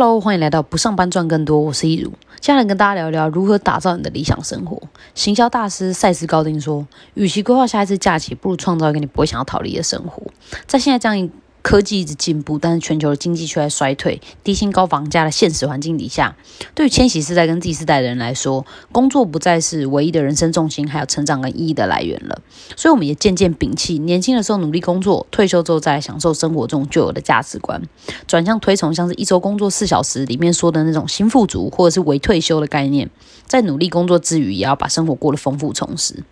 Hello，欢迎来到不上班赚更多，我是一如。接下来跟大家聊聊如何打造你的理想生活。行销大师赛斯高丁说：“与其规划下一次假期，不如创造一个你不会想要逃离的生活。”在现在这样科技一直进步，但是全球的经济却在衰退、低薪高房价的现实环境底下，对于千禧世代跟 Z 世代的人来说，工作不再是唯一的人生重心，还有成长跟意义的来源了。所以，我们也渐渐摒弃年轻的时候努力工作，退休之后再来享受生活中旧有的价值观，转向推崇像是一周工作四小时里面说的那种新富足或者是为退休的概念，在努力工作之余，也要把生活过得丰富充实。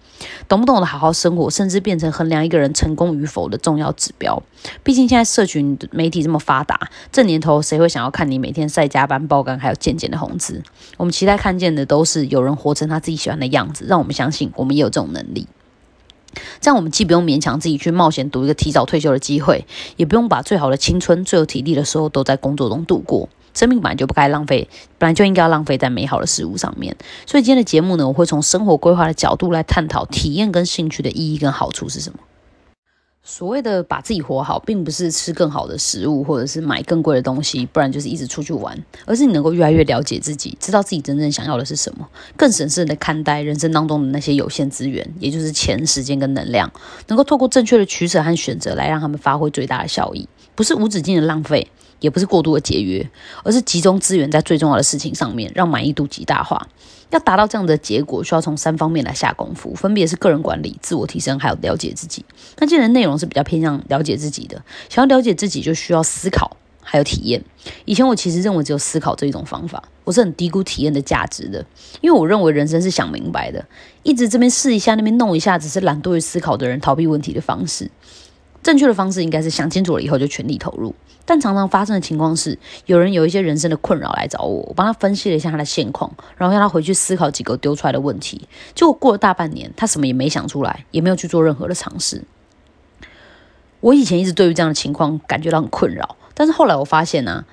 懂不懂得好好生活，甚至变成衡量一个人成功与否的重要指标。毕竟现在社群媒体这么发达，这年头谁会想要看你每天晒加班、爆肝，还有渐渐的红字？我们期待看见的都是有人活成他自己喜欢的样子，让我们相信我们也有这种能力。这样我们既不用勉强自己去冒险赌一个提早退休的机会，也不用把最好的青春、最有体力的时候都在工作中度过。生命本来就不该浪费，本来就应该要浪费在美好的事物上面。所以今天的节目呢，我会从生活规划的角度来探讨体验跟兴趣的意义跟好处是什么。所谓的把自己活好，并不是吃更好的食物，或者是买更贵的东西，不然就是一直出去玩，而是你能够越来越了解自己，知道自己真正想要的是什么，更审慎的看待人生当中的那些有限资源，也就是钱、时间跟能量，能够透过正确的取舍和选择来让他们发挥最大的效益，不是无止境的浪费。也不是过度的节约，而是集中资源在最重要的事情上面，让满意度极大化。要达到这样的结果，需要从三方面来下功夫，分别是个人管理、自我提升，还有了解自己。那既然内容是比较偏向了解自己的，想要了解自己，就需要思考，还有体验。以前我其实认为只有思考这一种方法，我是很低估体验的价值的，因为我认为人生是想明白的，一直这边试一下，那边弄一下，只是懒惰于思考的人逃避问题的方式。正确的方式应该是想清楚了以后就全力投入，但常常发生的情况是，有人有一些人生的困扰来找我，我帮他分析了一下他的现况，然后让他回去思考几个丢出来的问题。结果过了大半年，他什么也没想出来，也没有去做任何的尝试。我以前一直对于这样的情况感觉到很困扰，但是后来我发现呢，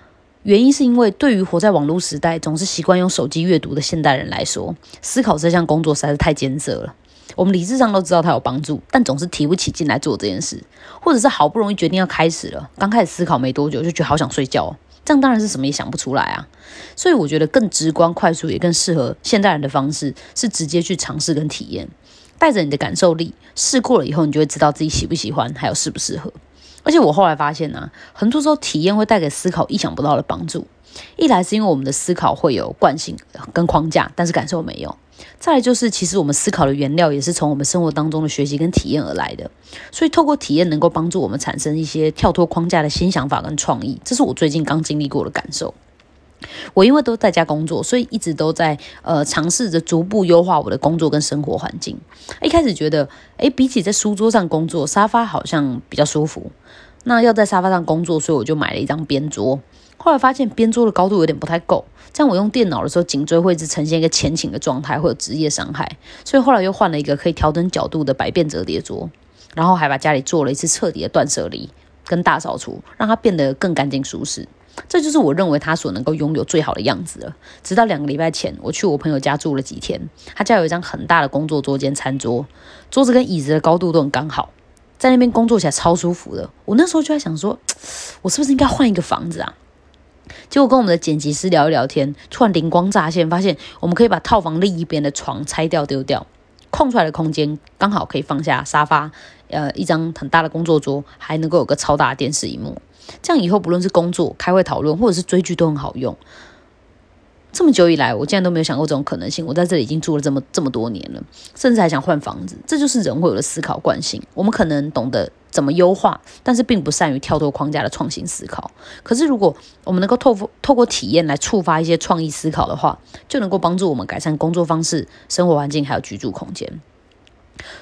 原因是因为对于活在网络时代、总是习惯用手机阅读的现代人来说，思考这项工作实在是太艰涩了。我们理智上都知道它有帮助，但总是提不起劲来做这件事，或者是好不容易决定要开始了，刚开始思考没多久就觉得好想睡觉，这样当然是什么也想不出来啊。所以我觉得更直观、快速也更适合现代人的方式是直接去尝试跟体验，带着你的感受力试过了以后，你就会知道自己喜不喜欢，还有适不适合。而且我后来发现呢，很多时候体验会带给思考意想不到的帮助。一来是因为我们的思考会有惯性跟框架，但是感受没有。再来就是，其实我们思考的原料也是从我们生活当中的学习跟体验而来的，所以透过体验能够帮助我们产生一些跳脱框架的新想法跟创意。这是我最近刚经历过的感受。我因为都在家工作，所以一直都在呃尝试着逐步优化我的工作跟生活环境。一开始觉得，诶，比起在书桌上工作，沙发好像比较舒服。那要在沙发上工作，所以我就买了一张边桌。后来发现边桌的高度有点不太够，这样我用电脑的时候颈椎会一直呈现一个前倾的状态，会有职业伤害。所以后来又换了一个可以调整角度的百变折叠桌，然后还把家里做了一次彻底的断舍离跟大扫除，让它变得更干净舒适。这就是我认为它所能够拥有最好的样子了。直到两个礼拜前，我去我朋友家住了几天，他家有一张很大的工作桌兼餐桌，桌子跟椅子的高度都很刚好，在那边工作起来超舒服的。我那时候就在想说，我是不是应该换一个房子啊？结果跟我们的剪辑师聊一聊天，突然灵光乍现，发现我们可以把套房另一边的床拆掉丢掉，空出来的空间刚好可以放下沙发，呃，一张很大的工作桌，还能够有个超大的电视荧幕，这样以后不论是工作、开会讨论，或者是追剧都很好用。这么久以来，我竟然都没有想过这种可能性。我在这里已经住了这么这么多年了，甚至还想换房子。这就是人会有的思考惯性。我们可能懂得怎么优化，但是并不善于跳脱框架的创新思考。可是，如果我们能够透透过体验来触发一些创意思考的话，就能够帮助我们改善工作方式、生活环境还有居住空间。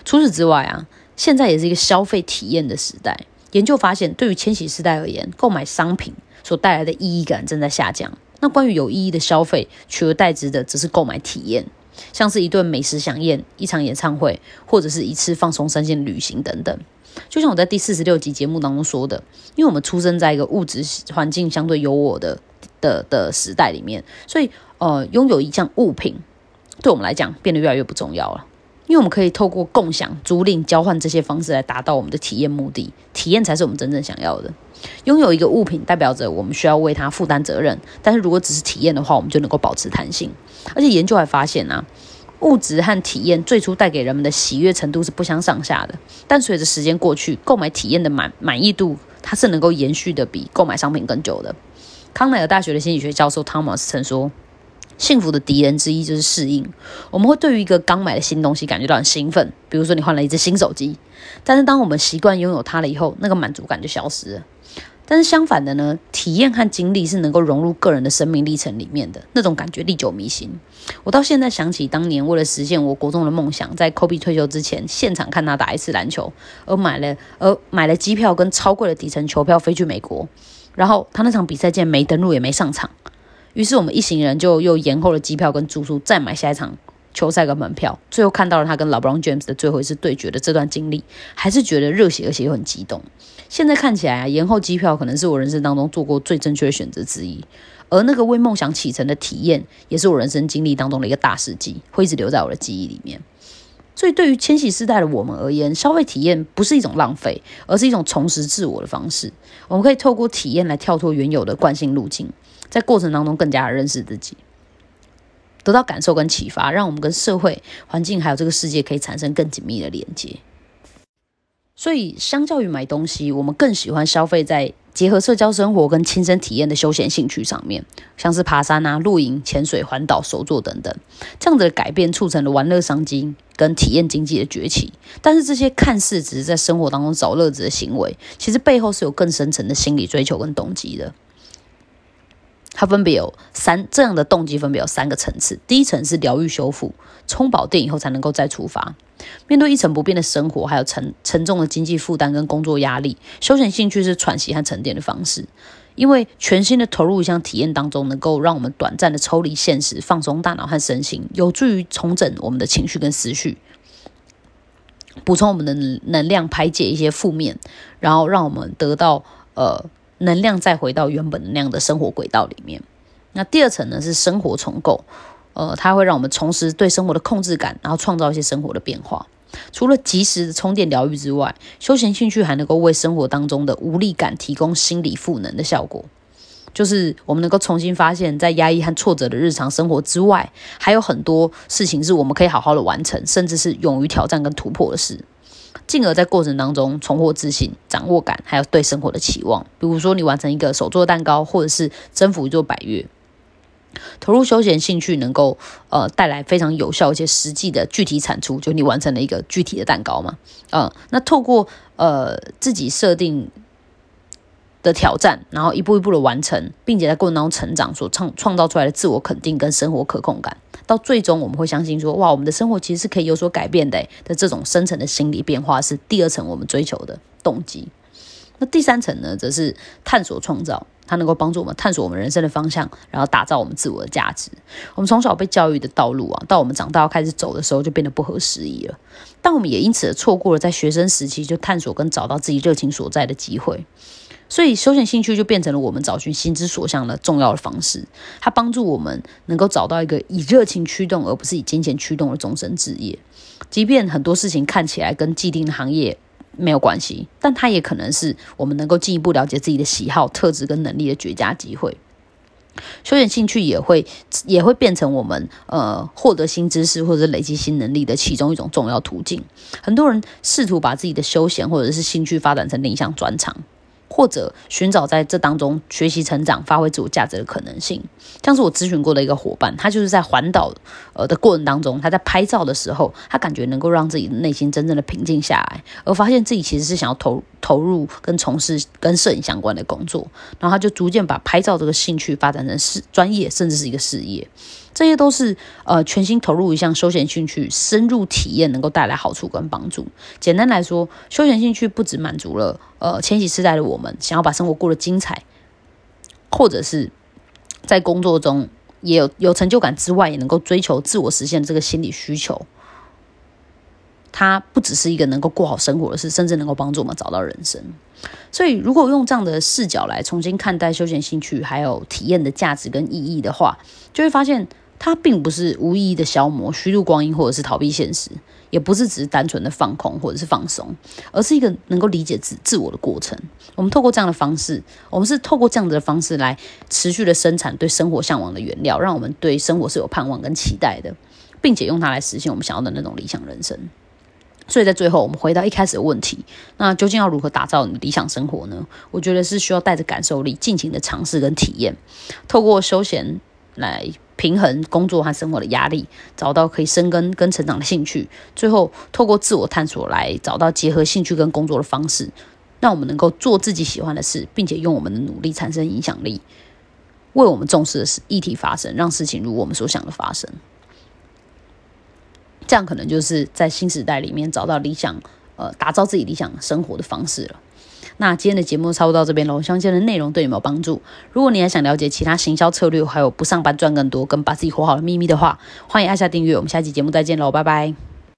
除此之外啊，现在也是一个消费体验的时代。研究发现，对于千禧世代而言，购买商品所带来的意义感正在下降。那关于有意义的消费，取而代之的只是购买体验，像是一顿美食飨宴、一场演唱会，或者是一次放松三线旅行等等。就像我在第四十六集节目当中说的，因为我们出生在一个物质环境相对优渥的的的时代里面，所以呃，拥有一项物品对我们来讲变得越来越不重要了。因为我们可以透过共享、租赁、交换这些方式来达到我们的体验目的，体验才是我们真正想要的。拥有一个物品代表着我们需要为它负担责任，但是如果只是体验的话，我们就能够保持弹性。而且研究还发现啊，物质和体验最初带给人们的喜悦程度是不相上下的，但随着时间过去，购买体验的满满意度它是能够延续的比购买商品更久的。康奈尔大学的心理学教授汤姆斯曾说。幸福的敌人之一就是适应。我们会对于一个刚买的新东西感觉到很兴奋，比如说你换了一只新手机。但是当我们习惯拥有它了以后，那个满足感就消失了。但是相反的呢，体验和经历是能够融入个人的生命历程里面的，那种感觉历久弥新。我到现在想起当年为了实现我国中的梦想，在 Kobe 退休之前现场看他打一次篮球，而买了而买了机票跟超贵的底层球票飞去美国，然后他那场比赛竟然没登陆也没上场。于是我们一行人就又延后了机票跟住宿，再买下一场球赛跟门票。最后看到了他跟 LeBron James 的最后一次对决的这段经历，还是觉得热血而且又很激动。现在看起来啊，延后机票可能是我人生当中做过最正确的选择之一。而那个为梦想启程的体验，也是我人生经历当中的一个大事迹，会一直留在我的记忆里面。所以对于千禧世代的我们而言，消费体验不是一种浪费，而是一种重拾自我的方式。我们可以透过体验来跳脱原有的惯性路径。在过程当中更加认识自己，得到感受跟启发，让我们跟社会环境还有这个世界可以产生更紧密的连接。所以，相较于买东西，我们更喜欢消费在结合社交生活跟亲身体验的休闲兴趣上面，像是爬山啊、露营、潜水、环岛、手作等等。这样的改变促成了玩乐商机跟体验经济的崛起。但是，这些看似只是在生活当中找乐子的行为，其实背后是有更深层的心理追求跟动机的。它分别有三这样的动机，分别有三个层次。第一层是疗愈修复，充饱电以后才能够再出发。面对一成不变的生活，还有沉沉重的经济负担跟工作压力，休闲兴趣是喘息和沉淀的方式。因为全新的投入一项体验当中，能够让我们短暂的抽离现实，放松大脑和身心，有助于重整我们的情绪跟思绪，补充我们的能量，排解一些负面，然后让我们得到呃。能量再回到原本那样的生活轨道里面。那第二层呢是生活重构，呃，它会让我们重拾对生活的控制感，然后创造一些生活的变化。除了及时的充电疗愈之外，休闲兴趣还能够为生活当中的无力感提供心理赋能的效果。就是我们能够重新发现，在压抑和挫折的日常生活之外，还有很多事情是我们可以好好的完成，甚至是勇于挑战跟突破的事。进而在过程当中重获自信、掌握感，还有对生活的期望。比如说，你完成一个手做蛋糕，或者是征服一座百越。投入休闲兴趣，能够呃带来非常有效而且实际的具体产出，就你完成了一个具体的蛋糕嘛。嗯，那透过呃自己设定。的挑战，然后一步一步的完成，并且在过程当中成长，所创创造出来的自我肯定跟生活可控感，到最终我们会相信说，哇，我们的生活其实是可以有所改变的。的这种深层的心理变化是第二层我们追求的动机。那第三层呢，则是探索创造，它能够帮助我们探索我们人生的方向，然后打造我们自我的价值。我们从小被教育的道路啊，到我们长大要开始走的时候，就变得不合时宜了。但我们也因此错过了在学生时期就探索跟找到自己热情所在的机会。所以，休闲兴趣就变成了我们找寻心之所向的重要的方式。它帮助我们能够找到一个以热情驱动，而不是以金钱驱动的终身职业。即便很多事情看起来跟既定的行业没有关系，但它也可能是我们能够进一步了解自己的喜好、特质跟能力的绝佳机会。休闲兴趣也会也会变成我们呃获得新知识或者累积新能力的其中一种重要途径。很多人试图把自己的休闲或者是兴趣发展成另一项专长。或者寻找在这当中学习成长、发挥自我价值的可能性，像是我咨询过的一个伙伴，他就是在环岛呃的过程当中，他在拍照的时候，他感觉能够让自己的内心真正的平静下来，而发现自己其实是想要投投入跟从事跟摄影相关的工作，然后他就逐渐把拍照这个兴趣发展成事专业，甚至是一个事业。这些都是呃全心投入一项休闲兴趣，深入体验能够带来好处跟帮助。简单来说，休闲兴趣不只满足了呃千禧世代的我们想要把生活过得精彩，或者是在工作中也有有成就感之外，也能够追求自我实现这个心理需求。它不只是一个能够过好生活的事，甚至能够帮助我们找到人生。所以，如果用这样的视角来重新看待休闲兴趣还有体验的价值跟意义的话，就会发现。它并不是无意义的消磨、虚度光阴，或者是逃避现实，也不是只是单纯的放空或者是放松，而是一个能够理解自自我的过程。我们透过这样的方式，我们是透过这样子的方式来持续的生产对生活向往的原料，让我们对生活是有盼望跟期待的，并且用它来实现我们想要的那种理想人生。所以在最后，我们回到一开始的问题，那究竟要如何打造你的理想生活呢？我觉得是需要带着感受力，尽情的尝试跟体验，透过休闲来平衡工作和生活的压力，找到可以生根跟成长的兴趣，最后透过自我探索来找到结合兴趣跟工作的方式，让我们能够做自己喜欢的事，并且用我们的努力产生影响力，为我们重视的事议题发生，让事情如我们所想的发生。这样可能就是在新时代里面找到理想，呃，打造自己理想生活的方式了。那今天的节目差不多到这边了，我相信的内容对你们有帮助。如果你还想了解其他行销策略，还有不上班赚更多跟把自己活好的秘密的话，欢迎按下订阅。我们下期节目再见喽，拜拜。